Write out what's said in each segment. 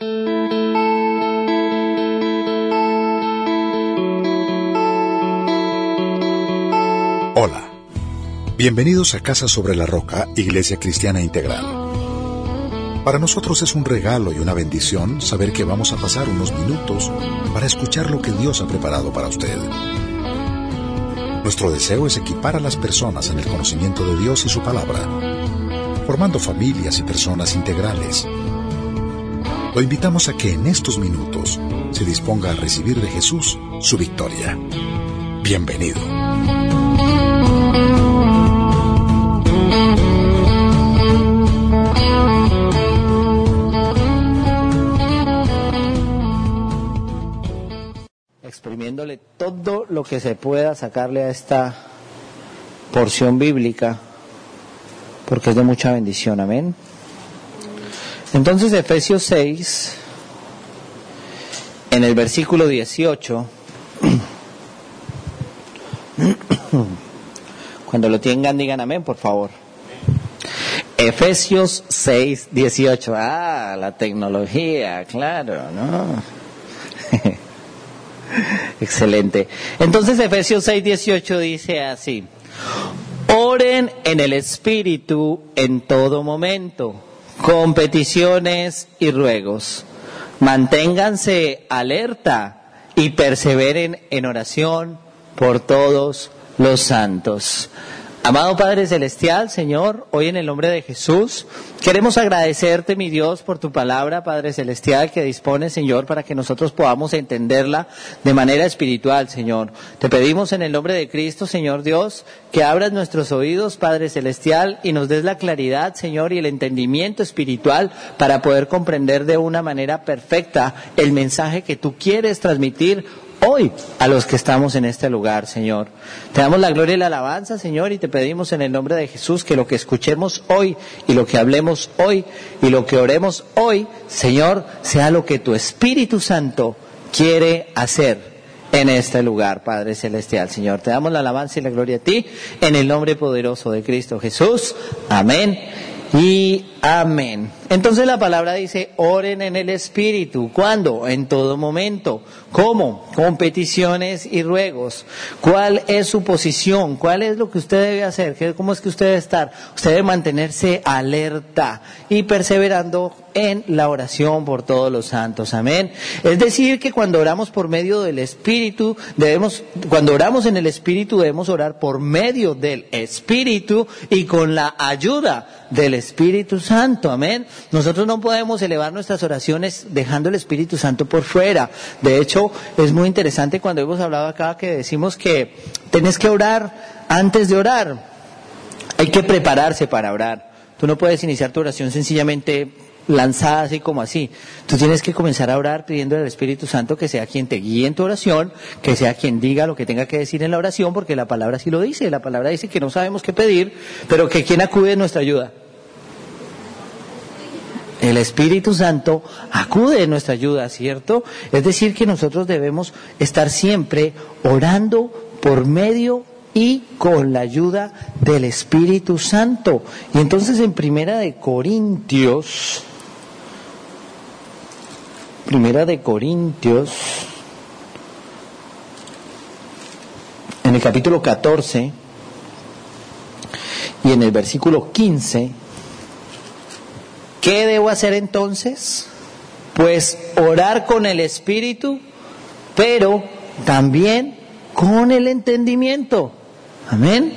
Hola. Bienvenidos a Casa sobre la Roca, Iglesia Cristiana Integral. Para nosotros es un regalo y una bendición saber que vamos a pasar unos minutos para escuchar lo que Dios ha preparado para usted. Nuestro deseo es equipar a las personas en el conocimiento de Dios y su palabra, formando familias y personas integrales. Lo invitamos a que en estos minutos se disponga a recibir de Jesús su victoria. Bienvenido. exprimiéndole todo lo que se pueda sacarle a esta porción bíblica, porque es de mucha bendición, amén. Entonces Efesios 6, en el versículo 18, cuando lo tengan digan amén, por favor. Efesios 6, 18. Ah, la tecnología, claro, ¿no? Excelente. Entonces Efesios 6, 18 dice así. Oren en el Espíritu en todo momento, con peticiones y ruegos. Manténganse alerta y perseveren en oración por todos los santos. Amado Padre Celestial, Señor, hoy en el nombre de Jesús, queremos agradecerte, mi Dios, por tu palabra, Padre Celestial, que dispone, Señor, para que nosotros podamos entenderla de manera espiritual, Señor. Te pedimos en el nombre de Cristo, Señor Dios, que abras nuestros oídos, Padre Celestial, y nos des la claridad, Señor, y el entendimiento espiritual para poder comprender de una manera perfecta el mensaje que tú quieres transmitir hoy a los que estamos en este lugar, Señor. Te damos la gloria y la alabanza, Señor, y te pedimos en el nombre de Jesús que lo que escuchemos hoy y lo que hablemos hoy y lo que oremos hoy, Señor, sea lo que tu Espíritu Santo quiere hacer en este lugar, Padre Celestial, Señor. Te damos la alabanza y la gloria a ti en el nombre poderoso de Cristo Jesús. Amén y amén. Entonces la palabra dice, oren en el Espíritu. ¿Cuándo? En todo momento. ¿Cómo? Con peticiones y ruegos. ¿Cuál es su posición? ¿Cuál es lo que usted debe hacer? ¿Cómo es que usted debe estar? Usted debe mantenerse alerta y perseverando en la oración por todos los santos. Amén. Es decir, que cuando oramos por medio del Espíritu, debemos, cuando oramos en el Espíritu, debemos orar por medio del Espíritu y con la ayuda del Espíritu Santo. Amén. Nosotros no podemos elevar nuestras oraciones dejando el Espíritu Santo por fuera. De hecho, es muy interesante cuando hemos hablado acá que decimos que tenés que orar antes de orar. Hay que prepararse para orar. Tú no puedes iniciar tu oración sencillamente lanzada así como así. Tú tienes que comenzar a orar pidiendo al Espíritu Santo que sea quien te guíe en tu oración, que sea quien diga lo que tenga que decir en la oración, porque la palabra así lo dice. La palabra dice que no sabemos qué pedir, pero que quien acude en nuestra ayuda. El Espíritu Santo acude en nuestra ayuda, ¿cierto? Es decir, que nosotros debemos estar siempre orando por medio y con la ayuda del Espíritu Santo. Y entonces en Primera de Corintios, Primera de Corintios, en el capítulo 14 y en el versículo 15, ¿Qué debo hacer entonces? Pues orar con el Espíritu, pero también con el entendimiento. Amén.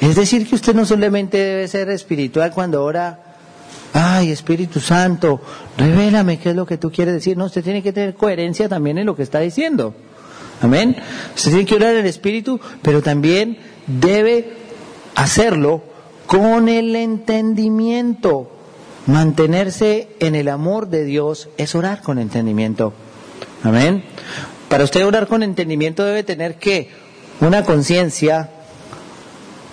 Es decir, que usted no solamente debe ser espiritual cuando ora, ay Espíritu Santo, revélame qué es lo que tú quieres decir. No, usted tiene que tener coherencia también en lo que está diciendo. Amén. Usted tiene que orar en el Espíritu, pero también debe hacerlo con el entendimiento. Mantenerse en el amor de Dios es orar con entendimiento. Amén. Para usted orar con entendimiento debe tener que una conciencia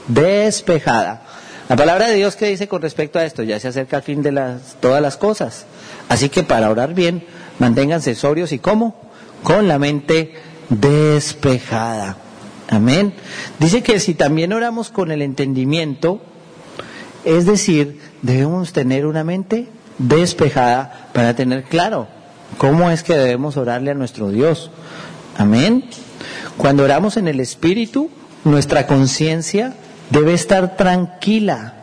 despejada. La palabra de Dios que dice con respecto a esto, ya se acerca al fin de las, todas las cosas. Así que para orar bien, manténganse sobrios y cómo? Con la mente despejada. Amén. Dice que si también oramos con el entendimiento, es decir, debemos tener una mente despejada para tener claro cómo es que debemos orarle a nuestro Dios. Amén. Cuando oramos en el Espíritu, nuestra conciencia debe estar tranquila,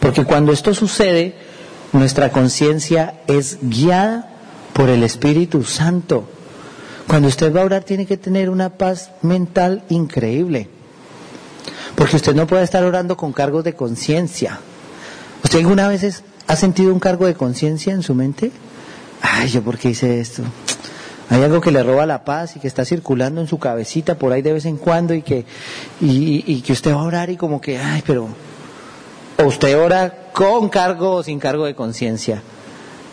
porque cuando esto sucede, nuestra conciencia es guiada por el Espíritu Santo. Cuando usted va a orar tiene que tener una paz mental increíble, porque usted no puede estar orando con cargos de conciencia. ¿Usted alguna vez ha sentido un cargo de conciencia en su mente? Ay, ¿yo por qué hice esto? Hay algo que le roba la paz y que está circulando en su cabecita por ahí de vez en cuando y que, y, que usted va a orar y como que, ay, pero, o usted ora con cargo o sin cargo de conciencia,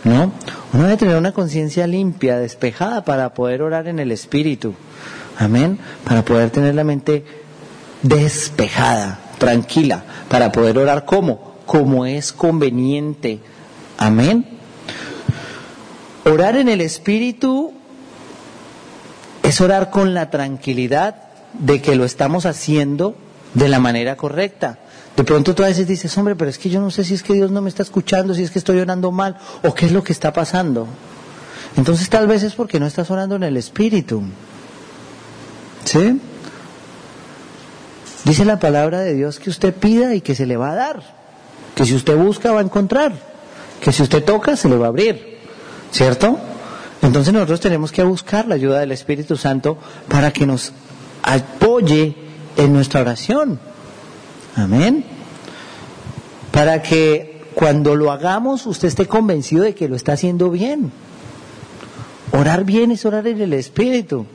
¿no? Uno debe tener una conciencia limpia, despejada para poder orar en el Espíritu, amén, para poder tener la mente despejada, tranquila, para poder orar como, como es conveniente, amén. Orar en el Espíritu es orar con la tranquilidad de que lo estamos haciendo de la manera correcta. De pronto tú a veces dices, hombre, pero es que yo no sé si es que Dios no me está escuchando, si es que estoy orando mal, o qué es lo que está pasando. Entonces tal vez es porque no estás orando en el Espíritu. ¿Sí? Dice la palabra de Dios que usted pida y que se le va a dar. Que si usted busca va a encontrar. Que si usted toca se le va a abrir. ¿Cierto? Entonces nosotros tenemos que buscar la ayuda del Espíritu Santo para que nos apoye en nuestra oración. Amén. Para que cuando lo hagamos usted esté convencido de que lo está haciendo bien. Orar bien es orar en el Espíritu.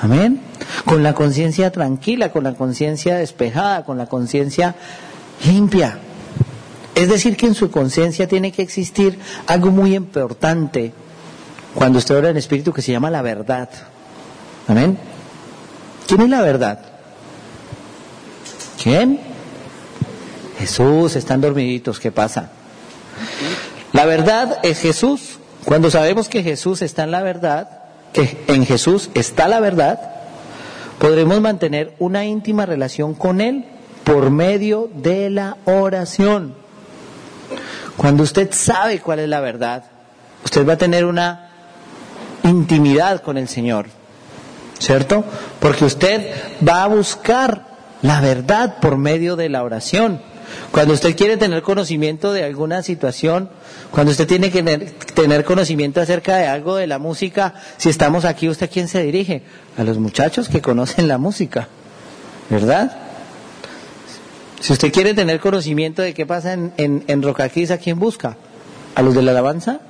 Amén. Con la conciencia tranquila, con la conciencia despejada, con la conciencia limpia. Es decir, que en su conciencia tiene que existir algo muy importante cuando usted ora en espíritu que se llama la verdad. Amén. ¿Quién es la verdad? ¿Quién? Jesús, están dormiditos, ¿qué pasa? La verdad es Jesús. Cuando sabemos que Jesús está en la verdad, que en Jesús está la verdad, podremos mantener una íntima relación con Él por medio de la oración. Cuando usted sabe cuál es la verdad, usted va a tener una intimidad con el Señor, ¿cierto? Porque usted va a buscar la verdad por medio de la oración. Cuando usted quiere tener conocimiento de alguna situación, cuando usted tiene que tener, conocimiento acerca de algo de la música, si estamos aquí, ¿usted a quién se dirige? A los muchachos que conocen la música, ¿verdad? Si usted quiere tener conocimiento de qué pasa en, en, en ¿a quién busca? ¿A los de la alabanza?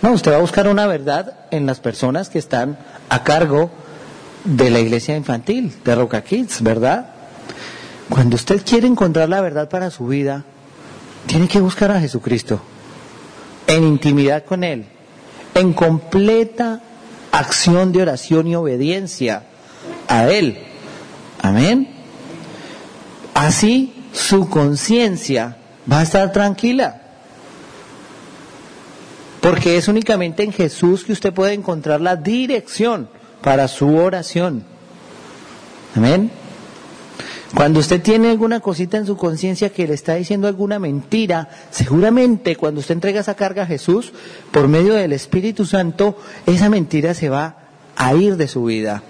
No, usted va a buscar una verdad en las personas que están a cargo de la iglesia infantil, de Roca Kids, ¿verdad? Cuando usted quiere encontrar la verdad para su vida, tiene que buscar a Jesucristo, en intimidad con Él, en completa acción de oración y obediencia a Él. Amén. Así su conciencia va a estar tranquila. Porque es únicamente en Jesús que usted puede encontrar la dirección para su oración. Amén. Cuando usted tiene alguna cosita en su conciencia que le está diciendo alguna mentira, seguramente cuando usted entrega esa carga a Jesús, por medio del Espíritu Santo, esa mentira se va a ir de su vida.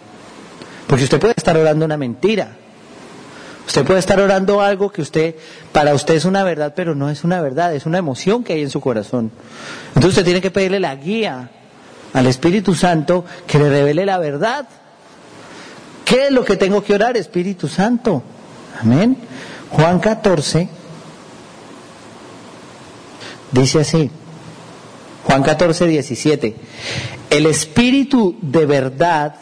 Porque usted puede estar orando una mentira. Usted puede estar orando algo que usted, para usted es una verdad, pero no es una verdad, es una emoción que hay en su corazón. Entonces usted tiene que pedirle la guía al Espíritu Santo que le revele la verdad. ¿Qué es lo que tengo que orar, Espíritu Santo? Amén. Juan 14 dice así. Juan 14, 17. El Espíritu de verdad,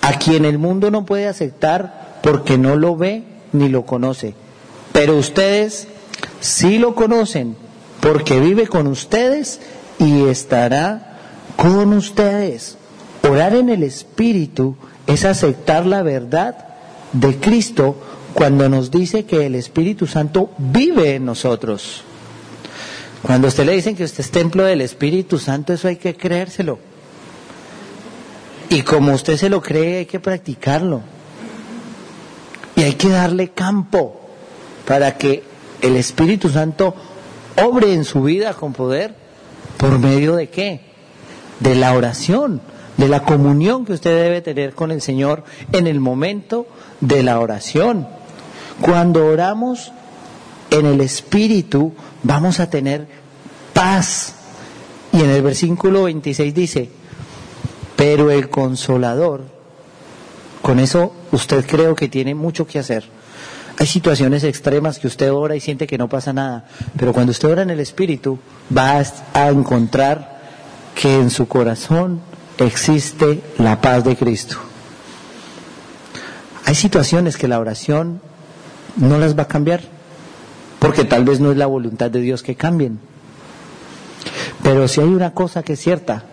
a quien el mundo no puede aceptar, porque no lo ve ni lo conoce. Pero ustedes sí lo conocen porque vive con ustedes y estará con ustedes. Orar en el Espíritu es aceptar la verdad de Cristo cuando nos dice que el Espíritu Santo vive en nosotros. Cuando a usted le dicen que usted es templo del Espíritu Santo, eso hay que creérselo. Y como usted se lo cree, hay que practicarlo. Y hay que darle campo para que el Espíritu Santo obre en su vida con poder. ¿Por medio de qué? De la oración, de la comunión que usted debe tener con el Señor en el momento de la oración. Cuando oramos en el Espíritu, vamos a tener paz. Y en el versículo 26 dice, pero el consolador, con eso usted creo que tiene mucho que hacer. Hay situaciones extremas que usted ora y siente que no pasa nada, pero cuando usted ora en el Espíritu va a encontrar que en su corazón existe la paz de Cristo. Hay situaciones que la oración no las va a cambiar, porque tal vez no es la voluntad de Dios que cambien. Pero si hay una cosa que es cierta,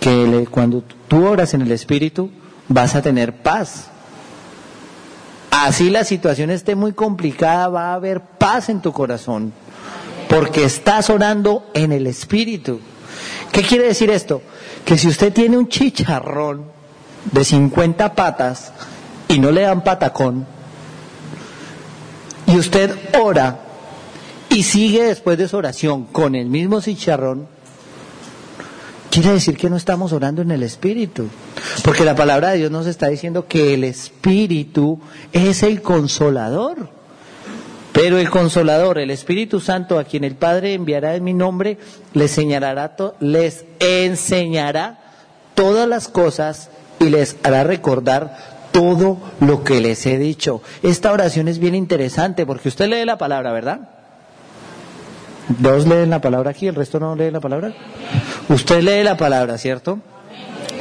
que cuando tú oras en el Espíritu vas a tener paz. Así la situación esté muy complicada, va a haber paz en tu corazón, porque estás orando en el Espíritu. ¿Qué quiere decir esto? Que si usted tiene un chicharrón de 50 patas y no le dan patacón, y usted ora y sigue después de su oración con el mismo chicharrón, quiere decir que no estamos orando en el Espíritu. Porque la palabra de Dios nos está diciendo que el Espíritu es el consolador. Pero el consolador, el Espíritu Santo, a quien el Padre enviará en mi nombre, les enseñará, les enseñará todas las cosas y les hará recordar todo lo que les he dicho. Esta oración es bien interesante porque usted lee la palabra, ¿verdad? Dos leen la palabra aquí, el resto no lee la palabra. Usted lee la palabra, ¿cierto?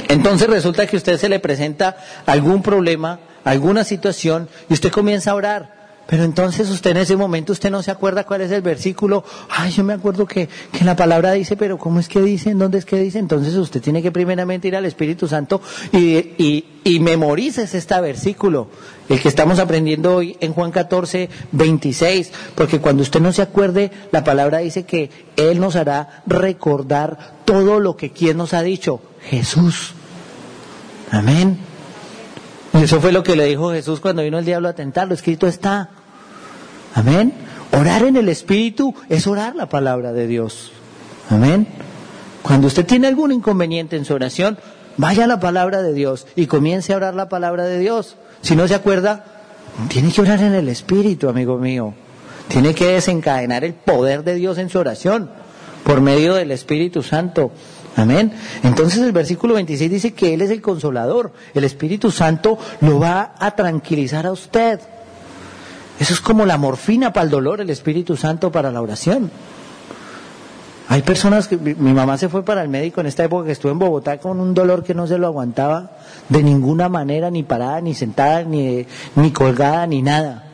Entonces resulta que usted se le presenta algún problema, alguna situación, y usted comienza a orar. Pero entonces usted en ese momento, usted no se acuerda cuál es el versículo. Ay, yo me acuerdo que, que la palabra dice, pero ¿cómo es que dice? ¿En dónde es que dice? Entonces usted tiene que primeramente ir al Espíritu Santo y, y, y memorices este versículo, el que estamos aprendiendo hoy en Juan 14, 26. Porque cuando usted no se acuerde, la palabra dice que Él nos hará recordar todo lo que quien nos ha dicho. Jesús. Amén. Y eso fue lo que le dijo Jesús cuando vino el diablo a tentarlo. Escrito está. Amén. Orar en el Espíritu es orar la palabra de Dios. Amén. Cuando usted tiene algún inconveniente en su oración, vaya a la palabra de Dios y comience a orar la palabra de Dios. Si no se acuerda, tiene que orar en el Espíritu, amigo mío. Tiene que desencadenar el poder de Dios en su oración por medio del Espíritu Santo. Amén. Entonces el versículo 26 dice que Él es el consolador. El Espíritu Santo lo va a tranquilizar a usted. Eso es como la morfina para el dolor, el Espíritu Santo para la oración. Hay personas que, mi mamá se fue para el médico en esta época que estuvo en Bogotá con un dolor que no se lo aguantaba de ninguna manera, ni parada, ni sentada, ni, ni colgada, ni nada.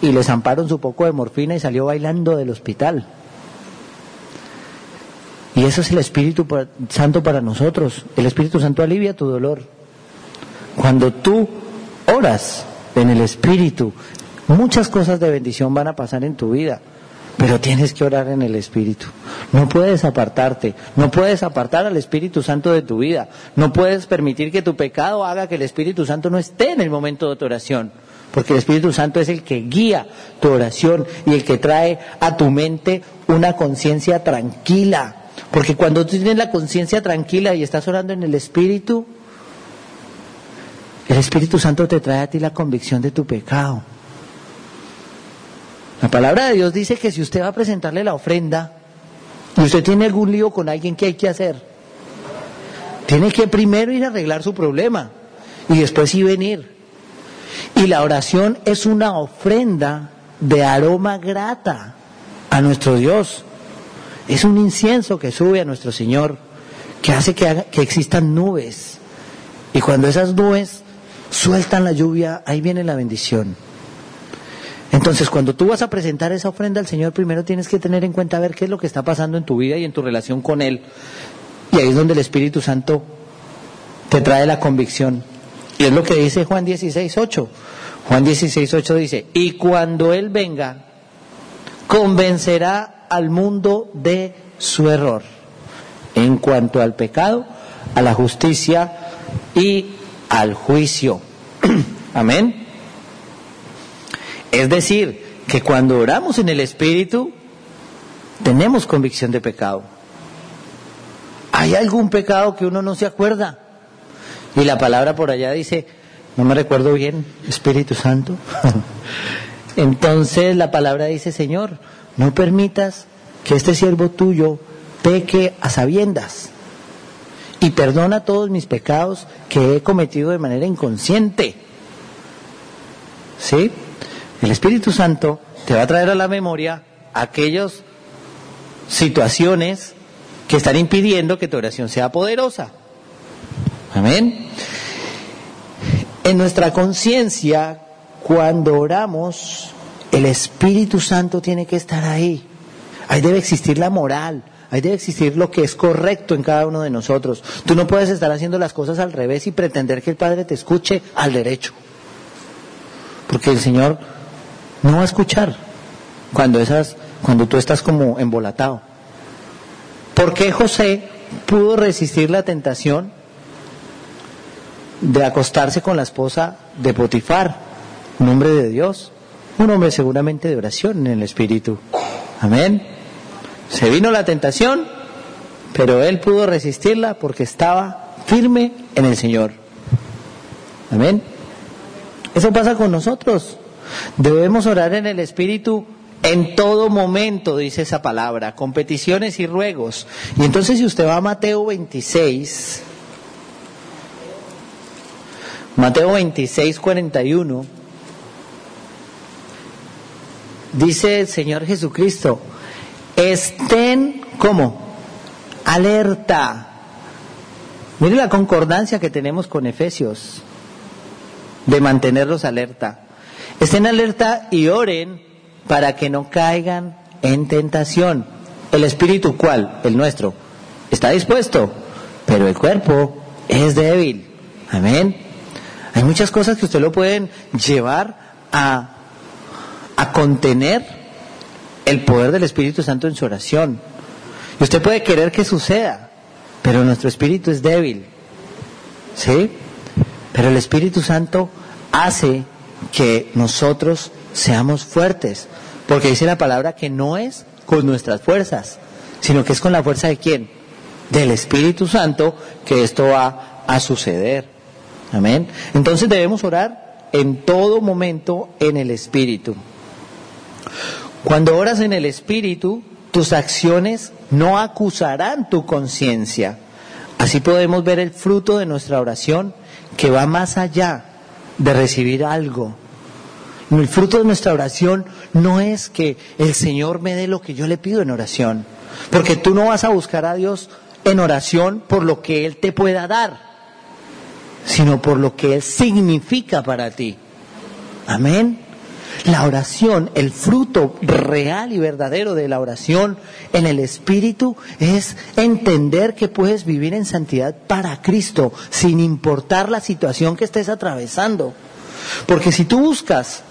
Y le zamparon su poco de morfina y salió bailando del hospital. Y eso es el Espíritu Santo para nosotros. El Espíritu Santo alivia tu dolor. Cuando tú oras en el Espíritu, muchas cosas de bendición van a pasar en tu vida. Pero tienes que orar en el Espíritu. No puedes apartarte. No puedes apartar al Espíritu Santo de tu vida. No puedes permitir que tu pecado haga que el Espíritu Santo no esté en el momento de tu oración. Porque el Espíritu Santo es el que guía tu oración y el que trae a tu mente una conciencia tranquila porque cuando tú tienes la conciencia tranquila y estás orando en el Espíritu, el Espíritu Santo te trae a ti la convicción de tu pecado. La palabra de Dios dice que si usted va a presentarle la ofrenda y usted tiene algún lío con alguien, ¿qué hay que hacer? Tiene que primero ir a arreglar su problema y después sí venir. Y la oración es una ofrenda de aroma grata a nuestro Dios. Es un incienso que sube a nuestro Señor, que hace que, que existan nubes. Y cuando esas nubes sueltan la lluvia, ahí viene la bendición. Entonces, cuando tú vas a presentar esa ofrenda al Señor, primero tienes que tener en cuenta ver qué es lo que está pasando en tu vida y en tu relación con Él. Y ahí es donde el Espíritu Santo te trae la convicción. Y es lo que dice Juan 16, 8. Juan 16, 8 dice, y cuando Él venga, convencerá al mundo de su error en cuanto al pecado, a la justicia y al juicio. Amén. Es decir, que cuando oramos en el Espíritu, tenemos convicción de pecado. ¿Hay algún pecado que uno no se acuerda? Y la palabra por allá dice, no me recuerdo bien, Espíritu Santo. Entonces la palabra dice, Señor, no permitas que este siervo tuyo peque a sabiendas y perdona todos mis pecados que he cometido de manera inconsciente. ¿Sí? El Espíritu Santo te va a traer a la memoria aquellas situaciones que están impidiendo que tu oración sea poderosa. Amén. En nuestra conciencia, cuando oramos, el Espíritu Santo tiene que estar ahí. Ahí debe existir la moral, ahí debe existir lo que es correcto en cada uno de nosotros. Tú no puedes estar haciendo las cosas al revés y pretender que el Padre te escuche al derecho. Porque el Señor no va a escuchar cuando esas cuando tú estás como embolatado. ¿Por qué José pudo resistir la tentación de acostarse con la esposa de Potifar, un hombre de Dios, un hombre seguramente de oración en el espíritu? Amén. Se vino la tentación, pero él pudo resistirla porque estaba firme en el Señor. Amén. Eso pasa con nosotros. Debemos orar en el Espíritu en todo momento, dice esa palabra, con peticiones y ruegos. Y entonces si usted va a Mateo 26, Mateo 26, 41, dice el Señor Jesucristo, estén como alerta. Mire la concordancia que tenemos con Efesios de mantenerlos alerta. Estén alerta y oren para que no caigan en tentación. El espíritu, ¿cuál? El nuestro. Está dispuesto, pero el cuerpo es débil. Amén. Hay muchas cosas que usted lo pueden llevar a, a contener el poder del Espíritu Santo en su oración. Y usted puede querer que suceda, pero nuestro espíritu es débil. ¿Sí? Pero el Espíritu Santo hace que nosotros seamos fuertes, porque dice la palabra que no es con nuestras fuerzas, sino que es con la fuerza de quién? Del Espíritu Santo que esto va a suceder. Amén. Entonces debemos orar en todo momento en el Espíritu. Cuando oras en el Espíritu, tus acciones no acusarán tu conciencia. Así podemos ver el fruto de nuestra oración que va más allá de recibir algo. El fruto de nuestra oración no es que el Señor me dé lo que yo le pido en oración, porque tú no vas a buscar a Dios en oración por lo que Él te pueda dar, sino por lo que Él significa para ti. Amén. La oración, el fruto real y verdadero de la oración en el Espíritu es entender que puedes vivir en santidad para Cristo, sin importar la situación que estés atravesando. Porque si tú buscas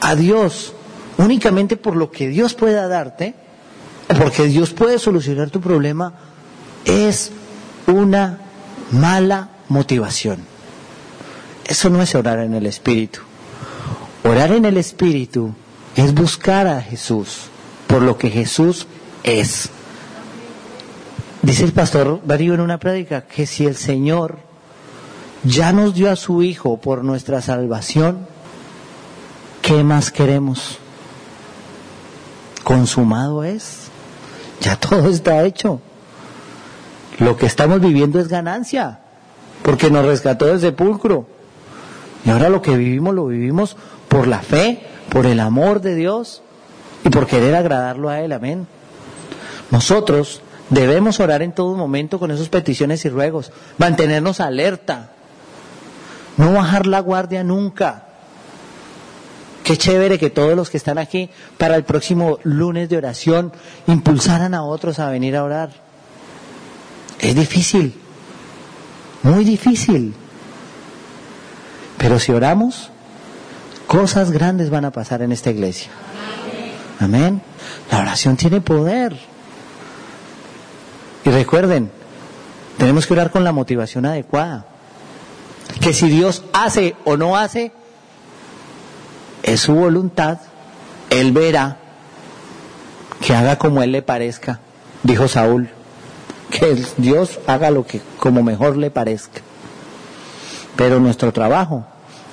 a Dios únicamente por lo que Dios pueda darte, porque Dios puede solucionar tu problema, es una mala motivación. Eso no es orar en el Espíritu. Orar en el Espíritu es buscar a Jesús por lo que Jesús es. Dice el pastor Darío en una prédica que si el Señor ya nos dio a su Hijo por nuestra salvación, ¿qué más queremos? Consumado es. Ya todo está hecho. Lo que estamos viviendo es ganancia, porque nos rescató del sepulcro. Y ahora lo que vivimos lo vivimos por la fe, por el amor de Dios y por querer agradarlo a Él. Amén. Nosotros debemos orar en todo momento con esas peticiones y ruegos, mantenernos alerta, no bajar la guardia nunca. Qué chévere que todos los que están aquí para el próximo lunes de oración impulsaran a otros a venir a orar. Es difícil, muy difícil. Pero si oramos, cosas grandes van a pasar en esta iglesia. Amén. La oración tiene poder. Y recuerden, tenemos que orar con la motivación adecuada. Que si Dios hace o no hace, es su voluntad, Él verá que haga como Él le parezca, dijo Saúl, que Dios haga lo que como mejor le parezca. Pero nuestro trabajo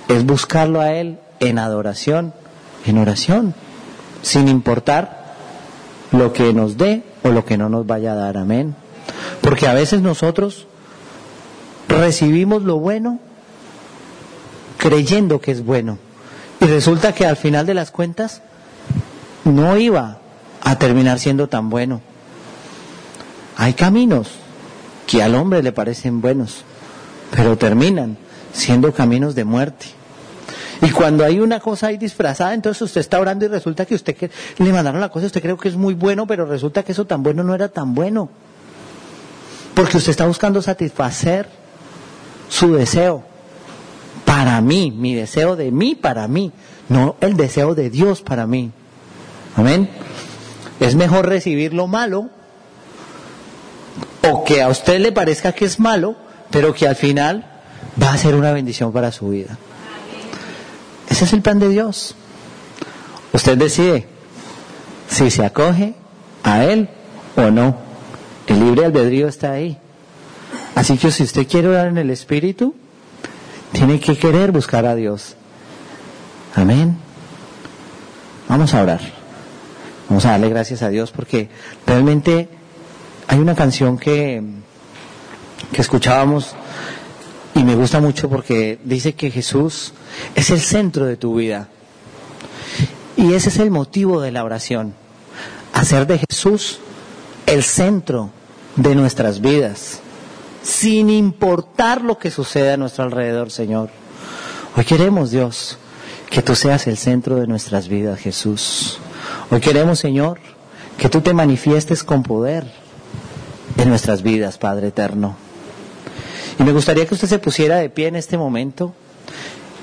es buscarlo a Él en adoración, en oración, sin importar lo que nos dé o lo que no nos vaya a dar, amén. Porque a veces nosotros recibimos lo bueno creyendo que es bueno y resulta que al final de las cuentas no iba a terminar siendo tan bueno. Hay caminos que al hombre le parecen buenos, pero terminan siendo caminos de muerte. Y cuando hay una cosa ahí disfrazada, entonces usted está orando y resulta que usted que le mandaron la cosa, usted cree que es muy bueno, pero resulta que eso tan bueno no era tan bueno. Porque usted está buscando satisfacer su deseo para mí, mi deseo de mí para mí, no el deseo de Dios para mí. Amén. Es mejor recibir lo malo o que a usted le parezca que es malo, pero que al final va a ser una bendición para su vida. Es el plan de Dios. Usted decide si se acoge a Él o no. El libre albedrío está ahí. Así que si usted quiere orar en el Espíritu, tiene que querer buscar a Dios. Amén. Vamos a orar. Vamos a darle gracias a Dios porque realmente hay una canción que, que escuchábamos y me gusta mucho porque dice que Jesús es el centro de tu vida. Y ese es el motivo de la oración. Hacer de Jesús el centro de nuestras vidas sin importar lo que suceda a nuestro alrededor, Señor. Hoy queremos, Dios, que tú seas el centro de nuestras vidas, Jesús. Hoy queremos, Señor, que tú te manifiestes con poder en nuestras vidas, Padre eterno. Y me gustaría que usted se pusiera de pie en este momento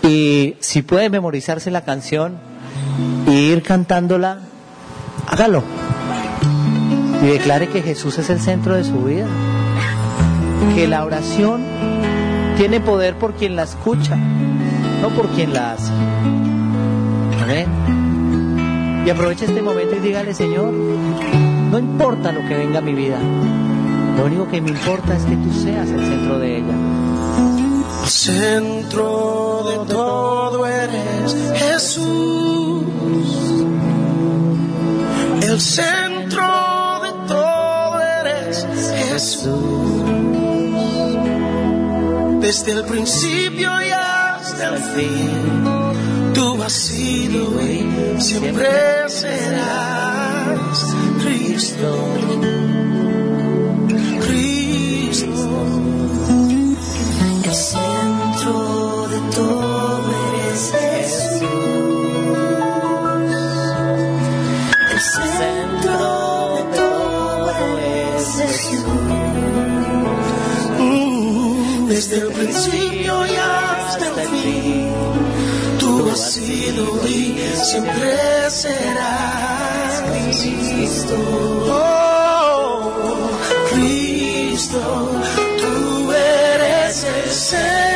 y si puede memorizarse la canción y ir cantándola, hágalo. Y declare que Jesús es el centro de su vida que la oración tiene poder por quien la escucha, no por quien la hace. Amén. Y aproveche este momento y dígale, Señor, no importa lo que venga a mi vida, lo único que me importa es que tú seas el centro de ella. El centro de todo eres Jesús. El centro de todo eres Jesús desde el principio y hasta el fin. Tú has sido y siempre serás Cristo. Desde el principio y hasta el fin. Tú has sido y siempre serás Cristo. Oh, Cristo, tú eres el centro.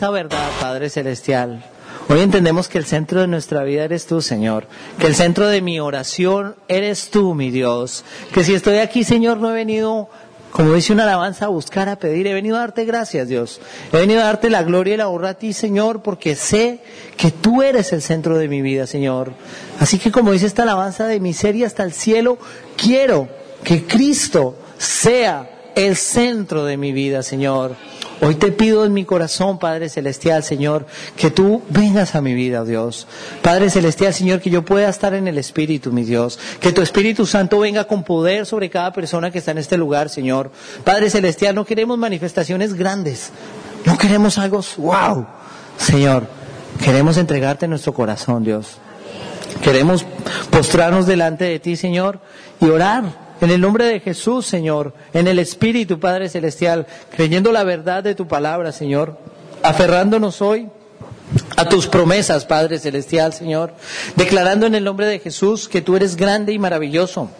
Esta verdad, Padre Celestial. Hoy entendemos que el centro de nuestra vida eres tú, Señor. Que el centro de mi oración eres tú, mi Dios. Que si estoy aquí, Señor, no he venido, como dice una alabanza, a buscar, a pedir. He venido a darte gracias, Dios. He venido a darte la gloria y la honra a ti, Señor, porque sé que tú eres el centro de mi vida, Señor. Así que como dice esta alabanza de miseria hasta el cielo, quiero que Cristo sea el centro de mi vida, Señor. Hoy te pido en mi corazón, Padre Celestial, Señor, que tú vengas a mi vida, oh Dios. Padre Celestial, Señor, que yo pueda estar en el Espíritu, mi Dios. Que tu Espíritu Santo venga con poder sobre cada persona que está en este lugar, Señor. Padre Celestial, no queremos manifestaciones grandes. No queremos algo, wow. Señor, queremos entregarte nuestro corazón, Dios. Queremos postrarnos delante de ti, Señor, y orar en el nombre de Jesús, Señor, en el Espíritu, Padre Celestial, creyendo la verdad de tu palabra, Señor, aferrándonos hoy a tus promesas, Padre Celestial, Señor, declarando en el nombre de Jesús que tú eres grande y maravilloso.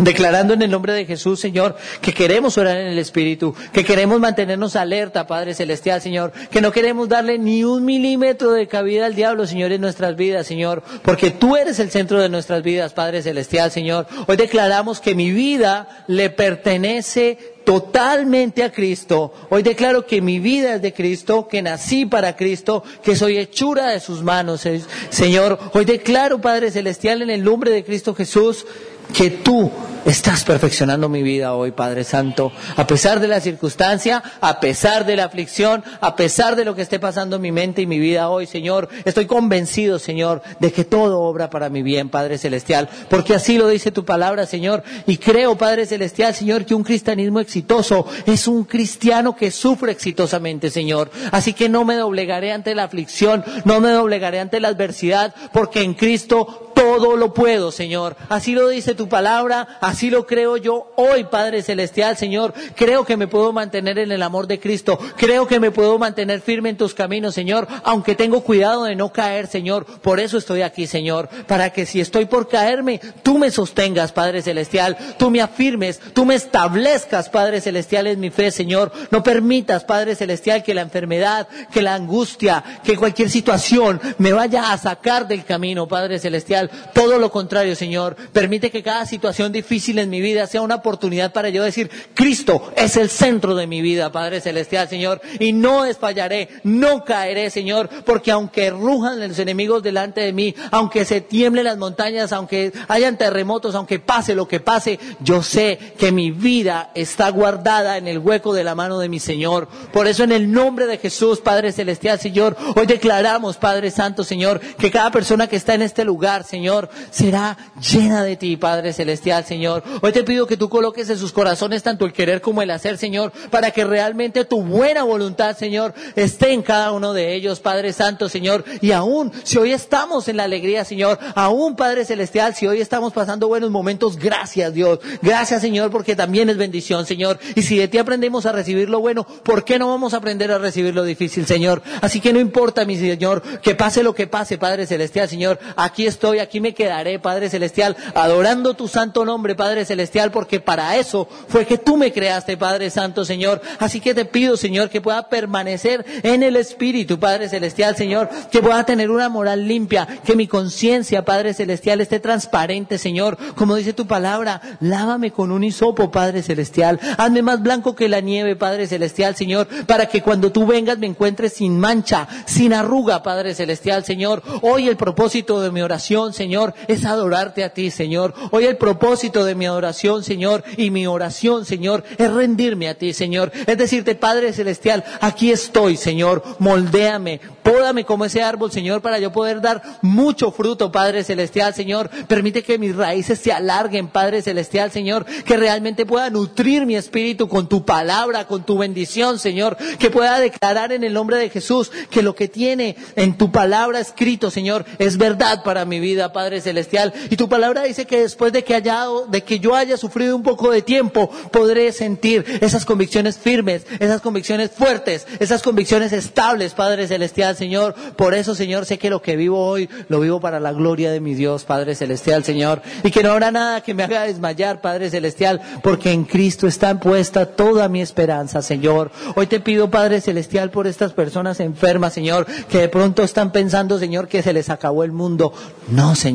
Declarando en el nombre de Jesús, Señor, que queremos orar en el Espíritu, que queremos mantenernos alerta, Padre Celestial, Señor, que no queremos darle ni un milímetro de cabida al diablo, Señor, en nuestras vidas, Señor, porque tú eres el centro de nuestras vidas, Padre Celestial, Señor. Hoy declaramos que mi vida le pertenece totalmente a Cristo. Hoy declaro que mi vida es de Cristo, que nací para Cristo, que soy hechura de sus manos, Señor. Hoy declaro, Padre Celestial, en el nombre de Cristo Jesús, que tú estás perfeccionando mi vida hoy, Padre Santo, a pesar de la circunstancia, a pesar de la aflicción, a pesar de lo que esté pasando en mi mente y mi vida hoy, Señor. Estoy convencido, Señor, de que todo obra para mi bien, Padre Celestial, porque así lo dice tu palabra, Señor. Y creo, Padre Celestial, Señor, que un cristianismo exitoso es un cristiano que sufre exitosamente, Señor. Así que no me doblegaré ante la aflicción, no me doblegaré ante la adversidad, porque en Cristo todo lo puedo, Señor. Así lo dice tu palabra, así lo creo yo hoy, Padre Celestial, Señor. Creo que me puedo mantener en el amor de Cristo. Creo que me puedo mantener firme en tus caminos, Señor, aunque tengo cuidado de no caer, Señor. Por eso estoy aquí, Señor, para que si estoy por caerme, tú me sostengas, Padre Celestial. Tú me afirmes, tú me establezcas, Padre Celestial, en mi fe, Señor. No permitas, Padre Celestial, que la enfermedad, que la angustia, que cualquier situación me vaya a sacar del camino, Padre Celestial todo lo contrario, Señor. Permite que cada situación difícil en mi vida sea una oportunidad para yo decir, Cristo es el centro de mi vida, Padre Celestial, Señor. Y no desfallaré, no caeré, Señor, porque aunque rujan los enemigos delante de mí, aunque se tiemblen las montañas, aunque hayan terremotos, aunque pase lo que pase, yo sé que mi vida está guardada en el hueco de la mano de mi Señor. Por eso en el nombre de Jesús, Padre Celestial, Señor, hoy declaramos, Padre Santo, Señor, que cada persona que está en este lugar, Señor, Señor, será llena de ti, Padre Celestial, Señor. Hoy te pido que tú coloques en sus corazones tanto el querer como el hacer, Señor, para que realmente tu buena voluntad, Señor, esté en cada uno de ellos, Padre Santo, Señor. Y aún, si hoy estamos en la alegría, Señor, aún, Padre Celestial, si hoy estamos pasando buenos momentos, gracias, Dios. Gracias, Señor, porque también es bendición, Señor. Y si de ti aprendemos a recibir lo bueno, ¿por qué no vamos a aprender a recibir lo difícil, Señor? Así que no importa, mi Señor, que pase lo que pase, Padre Celestial, Señor. Aquí estoy, aquí me quedaré, Padre Celestial, adorando tu santo nombre, Padre Celestial, porque para eso fue que tú me creaste, Padre Santo, Señor. Así que te pido, Señor, que pueda permanecer en el Espíritu, Padre Celestial, Señor, que pueda tener una moral limpia, que mi conciencia, Padre Celestial, esté transparente, Señor. Como dice tu palabra, lávame con un hisopo, Padre Celestial. Hazme más blanco que la nieve, Padre Celestial, Señor, para que cuando tú vengas me encuentres sin mancha, sin arruga, Padre Celestial, Señor. Hoy el propósito de mi oración, Señor, es adorarte a ti, Señor. Hoy el propósito de mi adoración, Señor, y mi oración, Señor, es rendirme a ti, Señor. Es decirte, Padre Celestial, aquí estoy, Señor. Moldéame, pódame como ese árbol, Señor, para yo poder dar mucho fruto, Padre Celestial, Señor. Permite que mis raíces se alarguen, Padre Celestial, Señor. Que realmente pueda nutrir mi espíritu con tu palabra, con tu bendición, Señor. Que pueda declarar en el nombre de Jesús que lo que tiene en tu palabra escrito, Señor, es verdad para mi vida, Padre Celestial. Y tu palabra dice que después de que, haya, de que yo haya sufrido un poco de tiempo, podré sentir esas convicciones firmes, esas convicciones fuertes, esas convicciones estables, Padre Celestial, Señor. Por eso, Señor, sé que lo que vivo hoy lo vivo para la gloria de mi Dios, Padre Celestial, Señor. Y que no habrá nada que me haga desmayar, Padre Celestial, porque en Cristo está puesta toda mi esperanza, Señor. Hoy te pido, Padre Celestial, por estas personas enfermas, Señor, que de pronto están pensando, Señor, que se les acabó el mundo. No, Señor,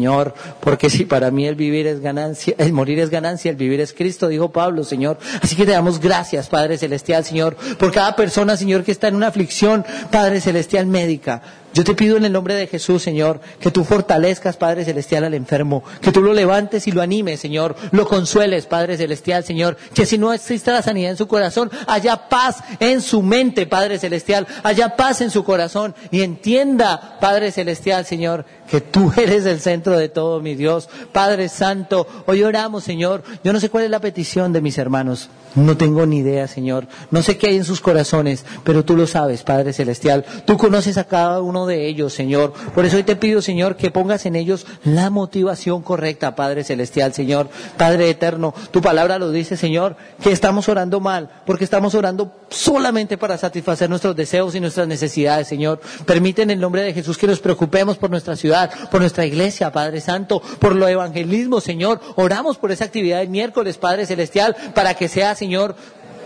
porque si para mí el vivir es ganancia, el morir es ganancia, el vivir es Cristo, dijo Pablo, Señor. Así que te damos gracias, Padre Celestial, Señor, por cada persona, Señor, que está en una aflicción, Padre Celestial médica. Yo te pido en el nombre de Jesús, Señor, que tú fortalezcas, Padre Celestial, al enfermo, que tú lo levantes y lo animes, Señor, lo consueles, Padre Celestial, Señor, que si no existe la sanidad en su corazón, haya paz en su mente, Padre Celestial, haya paz en su corazón y entienda, Padre Celestial, Señor, que tú eres el centro de todo, mi Dios. Padre Santo, hoy oramos, Señor. Yo no sé cuál es la petición de mis hermanos. No tengo ni idea, Señor. No sé qué hay en sus corazones, pero tú lo sabes, Padre Celestial. Tú conoces a cada uno de ellos, Señor. Por eso hoy te pido, Señor, que pongas en ellos la motivación correcta, Padre Celestial, Señor. Padre Eterno, tu palabra lo dice, Señor, que estamos orando mal, porque estamos orando solamente para satisfacer nuestros deseos y nuestras necesidades, Señor. Permite en el nombre de Jesús que nos preocupemos por nuestra ciudad, por nuestra iglesia, Padre Santo, por lo evangelismo, Señor. Oramos por esa actividad del miércoles, Padre Celestial, para que sea Señor,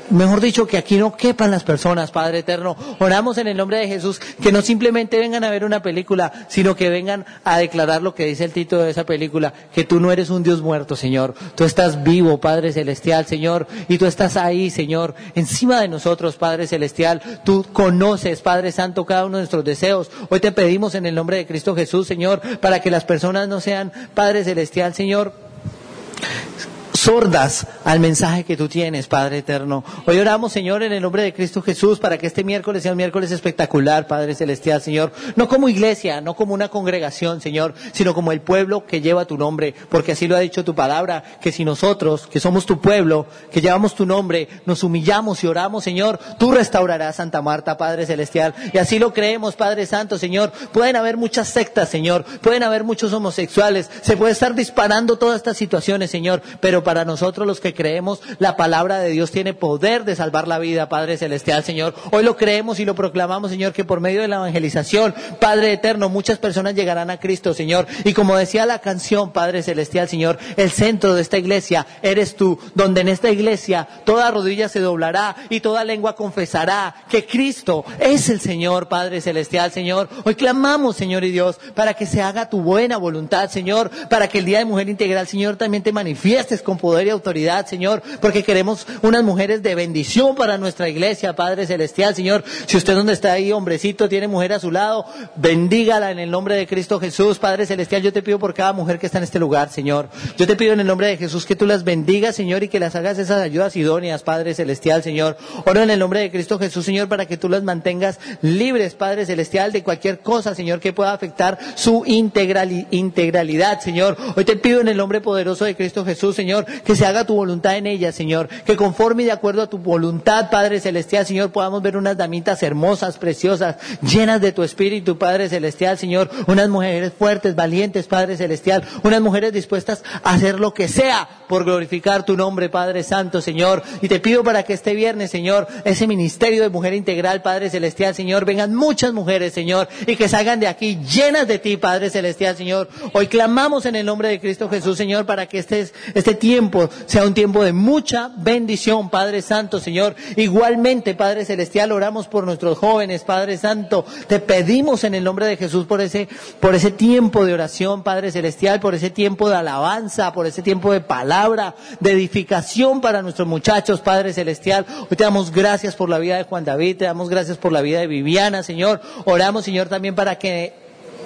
mejor dicho, que aquí no quepan las personas, Padre Eterno. Oramos en el nombre de Jesús, que no simplemente vengan a ver una película, sino que vengan a declarar lo que dice el título de esa película, que tú no eres un Dios muerto, Señor. Tú estás vivo, Padre Celestial, Señor, y tú estás ahí, Señor, encima de nosotros, Padre Celestial. Tú conoces, Padre Santo, cada uno de nuestros deseos. Hoy te pedimos en el nombre de Cristo Jesús, Señor, para que las personas no sean, Padre Celestial, Señor, sordas al mensaje que tú tienes, Padre eterno. Hoy oramos, Señor, en el nombre de Cristo Jesús, para que este miércoles sea un miércoles espectacular, Padre celestial, Señor. No como iglesia, no como una congregación, Señor, sino como el pueblo que lleva tu nombre, porque así lo ha dicho tu palabra, que si nosotros, que somos tu pueblo, que llevamos tu nombre, nos humillamos y oramos, Señor, tú restaurarás Santa Marta, Padre celestial. Y así lo creemos, Padre Santo, Señor. Pueden haber muchas sectas, Señor. Pueden haber muchos homosexuales. Se puede estar disparando todas estas situaciones, Señor, pero para nosotros los que creemos, la palabra de Dios tiene poder de salvar la vida, Padre Celestial, Señor. Hoy lo creemos y lo proclamamos, Señor, que por medio de la evangelización, Padre Eterno, muchas personas llegarán a Cristo, Señor. Y como decía la canción, Padre Celestial, Señor, el centro de esta iglesia eres tú, donde en esta iglesia toda rodilla se doblará y toda lengua confesará que Cristo es el Señor, Padre Celestial, Señor. Hoy clamamos, Señor y Dios, para que se haga tu buena voluntad, Señor, para que el Día de Mujer Integral, Señor, también te manifiestes con poder y autoridad, Señor, porque queremos unas mujeres de bendición para nuestra iglesia, Padre Celestial, Señor. Si usted donde está ahí, hombrecito, tiene mujer a su lado, bendígala en el nombre de Cristo Jesús, Padre Celestial. Yo te pido por cada mujer que está en este lugar, Señor. Yo te pido en el nombre de Jesús que tú las bendigas, Señor, y que las hagas esas ayudas idóneas, Padre Celestial, Señor. Oro en el nombre de Cristo Jesús, Señor, para que tú las mantengas libres, Padre Celestial, de cualquier cosa, Señor, que pueda afectar su integralidad, Señor. Hoy te pido en el nombre poderoso de Cristo Jesús, Señor, que se haga tu voluntad en ella, Señor. Que conforme y de acuerdo a tu voluntad, Padre Celestial, Señor, podamos ver unas damitas hermosas, preciosas, llenas de tu espíritu, Padre Celestial, Señor. Unas mujeres fuertes, valientes, Padre Celestial. Unas mujeres dispuestas a hacer lo que sea por glorificar tu nombre, Padre Santo, Señor. Y te pido para que este viernes, Señor, ese ministerio de mujer integral, Padre Celestial, Señor, vengan muchas mujeres, Señor, y que salgan de aquí llenas de ti, Padre Celestial, Señor. Hoy clamamos en el nombre de Cristo Jesús, Señor, para que este, este tiempo sea un tiempo de mucha bendición, Padre Santo, Señor. Igualmente, Padre Celestial, oramos por nuestros jóvenes, Padre Santo. Te pedimos en el nombre de Jesús por ese, por ese tiempo de oración, Padre Celestial, por ese tiempo de alabanza, por ese tiempo de palabra, de edificación para nuestros muchachos, Padre Celestial. Hoy te damos gracias por la vida de Juan David, te damos gracias por la vida de Viviana, Señor. Oramos, Señor, también para que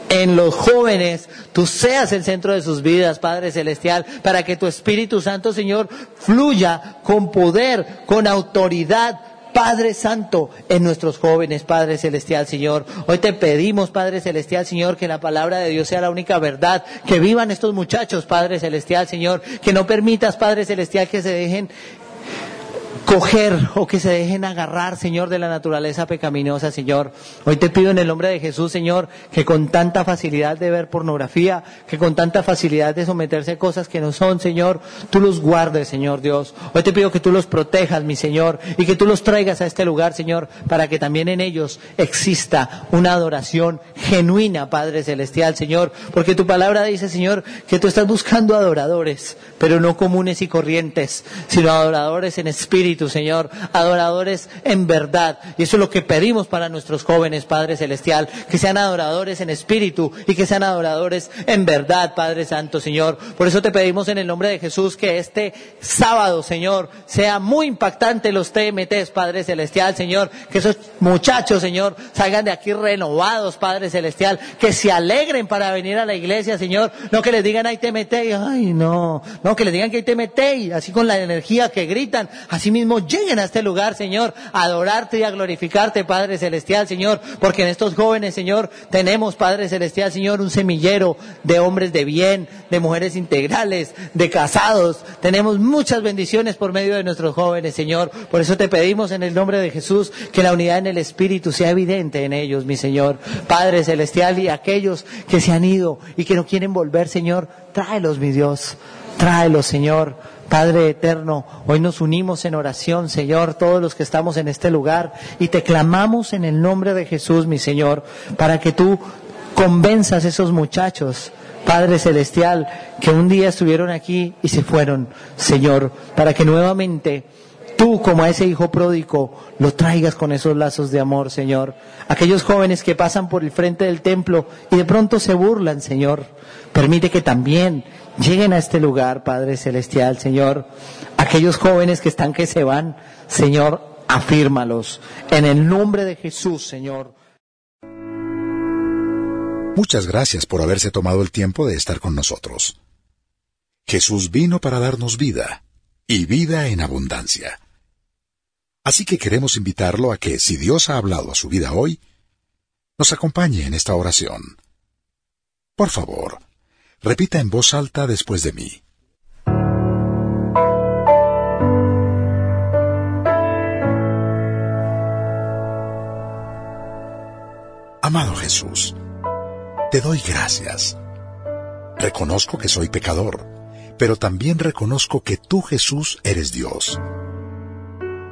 en los jóvenes, tú seas el centro de sus vidas, Padre Celestial, para que tu Espíritu Santo, Señor, fluya con poder, con autoridad, Padre Santo, en nuestros jóvenes, Padre Celestial, Señor. Hoy te pedimos, Padre Celestial, Señor, que la palabra de Dios sea la única verdad, que vivan estos muchachos, Padre Celestial, Señor, que no permitas, Padre Celestial, que se dejen coger o que se dejen agarrar, Señor, de la naturaleza pecaminosa, Señor. Hoy te pido en el nombre de Jesús, Señor, que con tanta facilidad de ver pornografía, que con tanta facilidad de someterse a cosas que no son, Señor, tú los guardes, Señor Dios. Hoy te pido que tú los protejas, mi Señor, y que tú los traigas a este lugar, Señor, para que también en ellos exista una adoración genuina, Padre Celestial, Señor, porque tu palabra dice, Señor, que tú estás buscando adoradores, pero no comunes y corrientes, sino adoradores en espíritu Señor, adoradores en verdad. Y eso es lo que pedimos para nuestros jóvenes, Padre Celestial, que sean adoradores en espíritu y que sean adoradores en verdad, Padre Santo, Señor. Por eso te pedimos en el nombre de Jesús que este sábado, Señor, sea muy impactante los TMTs, Padre Celestial, Señor, que esos muchachos, Señor, salgan de aquí renovados, Padre Celestial, que se alegren para venir a la iglesia, Señor, no que les digan te metéis, ay no, no que les digan que ahí te metéis, así con la energía que gritan, así lleguen a este lugar, Señor, a adorarte y a glorificarte, Padre Celestial, Señor, porque en estos jóvenes, Señor, tenemos, Padre Celestial, Señor, un semillero de hombres de bien, de mujeres integrales, de casados, tenemos muchas bendiciones por medio de nuestros jóvenes, Señor, por eso te pedimos en el nombre de Jesús que la unidad en el Espíritu sea evidente en ellos, mi Señor, Padre Celestial, y aquellos que se han ido y que no quieren volver, Señor, tráelos, mi Dios, tráelos, Señor. Padre eterno, hoy nos unimos en oración, Señor, todos los que estamos en este lugar, y te clamamos en el nombre de Jesús, mi Señor, para que tú convenzas a esos muchachos, Padre Celestial, que un día estuvieron aquí y se fueron, Señor, para que nuevamente tú, como a ese hijo pródigo, lo traigas con esos lazos de amor, Señor. Aquellos jóvenes que pasan por el frente del templo y de pronto se burlan, Señor. Permite que también lleguen a este lugar, Padre Celestial, Señor. Aquellos jóvenes que están que se van, Señor, afírmalos. En el nombre de Jesús, Señor. Muchas gracias por haberse tomado el tiempo de estar con nosotros. Jesús vino para darnos vida, y vida en abundancia. Así que queremos invitarlo a que, si Dios ha hablado a su vida hoy, nos acompañe en esta oración. Por favor, repita en voz alta después de mí. Amado Jesús, te doy gracias. Reconozco que soy pecador, pero también reconozco que tú, Jesús, eres Dios.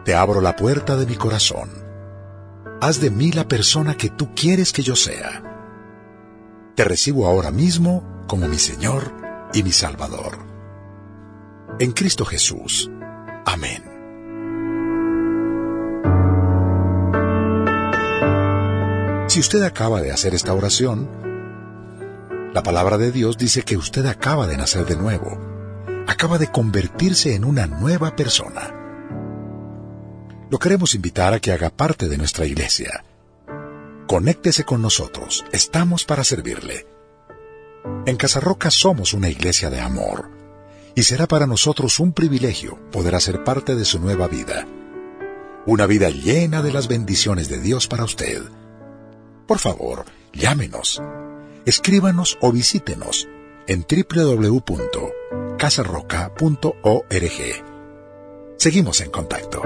Te abro la puerta de mi corazón. Haz de mí la persona que tú quieres que yo sea. Te recibo ahora mismo como mi Señor y mi Salvador. En Cristo Jesús. Amén. Si usted acaba de hacer esta oración, la palabra de Dios dice que usted acaba de nacer de nuevo, acaba de convertirse en una nueva persona. Lo queremos invitar a que haga parte de nuestra iglesia. Conéctese con nosotros, estamos para servirle. En Casarroca somos una iglesia de amor, y será para nosotros un privilegio poder hacer parte de su nueva vida. Una vida llena de las bendiciones de Dios para usted. Por favor, llámenos, escríbanos o visítenos en www.casarroca.org. Seguimos en contacto.